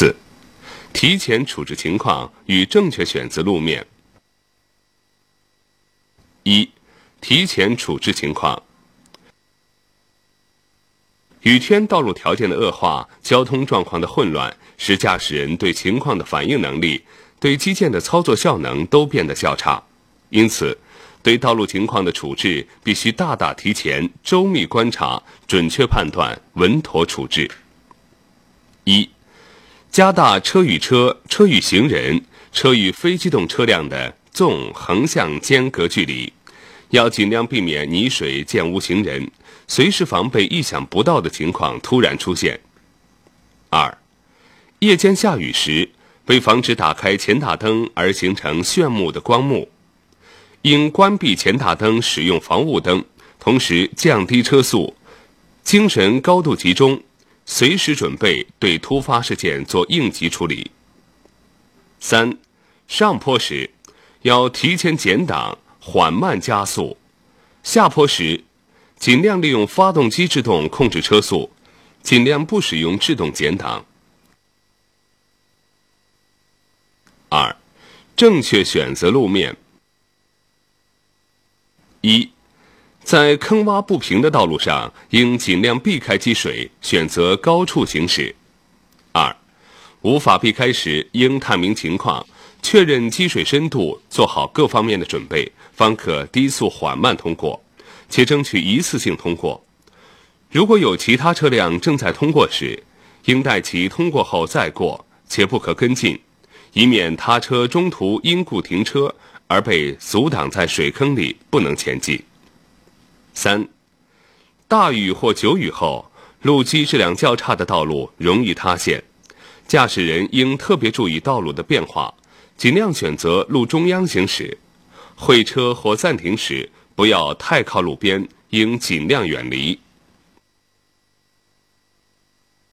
四、提前处置情况与正确选择路面。一、提前处置情况。雨天道路条件的恶化、交通状况的混乱，使驾驶人对情况的反应能力、对机件的操作效能都变得较差。因此，对道路情况的处置必须大大提前、周密观察、准确判断、稳妥处置。一、加大车与车、车与行人、车与非机动车辆的纵横向间隔距离，要尽量避免泥水溅污行人。随时防备意想不到的情况突然出现。二，夜间下雨时，为防止打开前大灯而形成炫目的光幕，应关闭前大灯，使用防雾灯，同时降低车速，精神高度集中，随时准备对突发事件做应急处理。三，上坡时，要提前减档，缓慢加速；下坡时。尽量利用发动机制动控制车速，尽量不使用制动减档。二，正确选择路面。一，在坑洼不平的道路上，应尽量避开积水，选择高处行驶。二，无法避开时，应探明情况，确认积水深度，做好各方面的准备，方可低速缓慢通过。且争取一次性通过。如果有其他车辆正在通过时，应待其通过后再过，且不可跟进，以免他车中途因故停车而被阻挡在水坑里不能前进。三、大雨或久雨后，路基质量较差的道路容易塌陷，驾驶人应特别注意道路的变化，尽量选择路中央行驶。会车或暂停时。不要太靠路边，应尽量远离。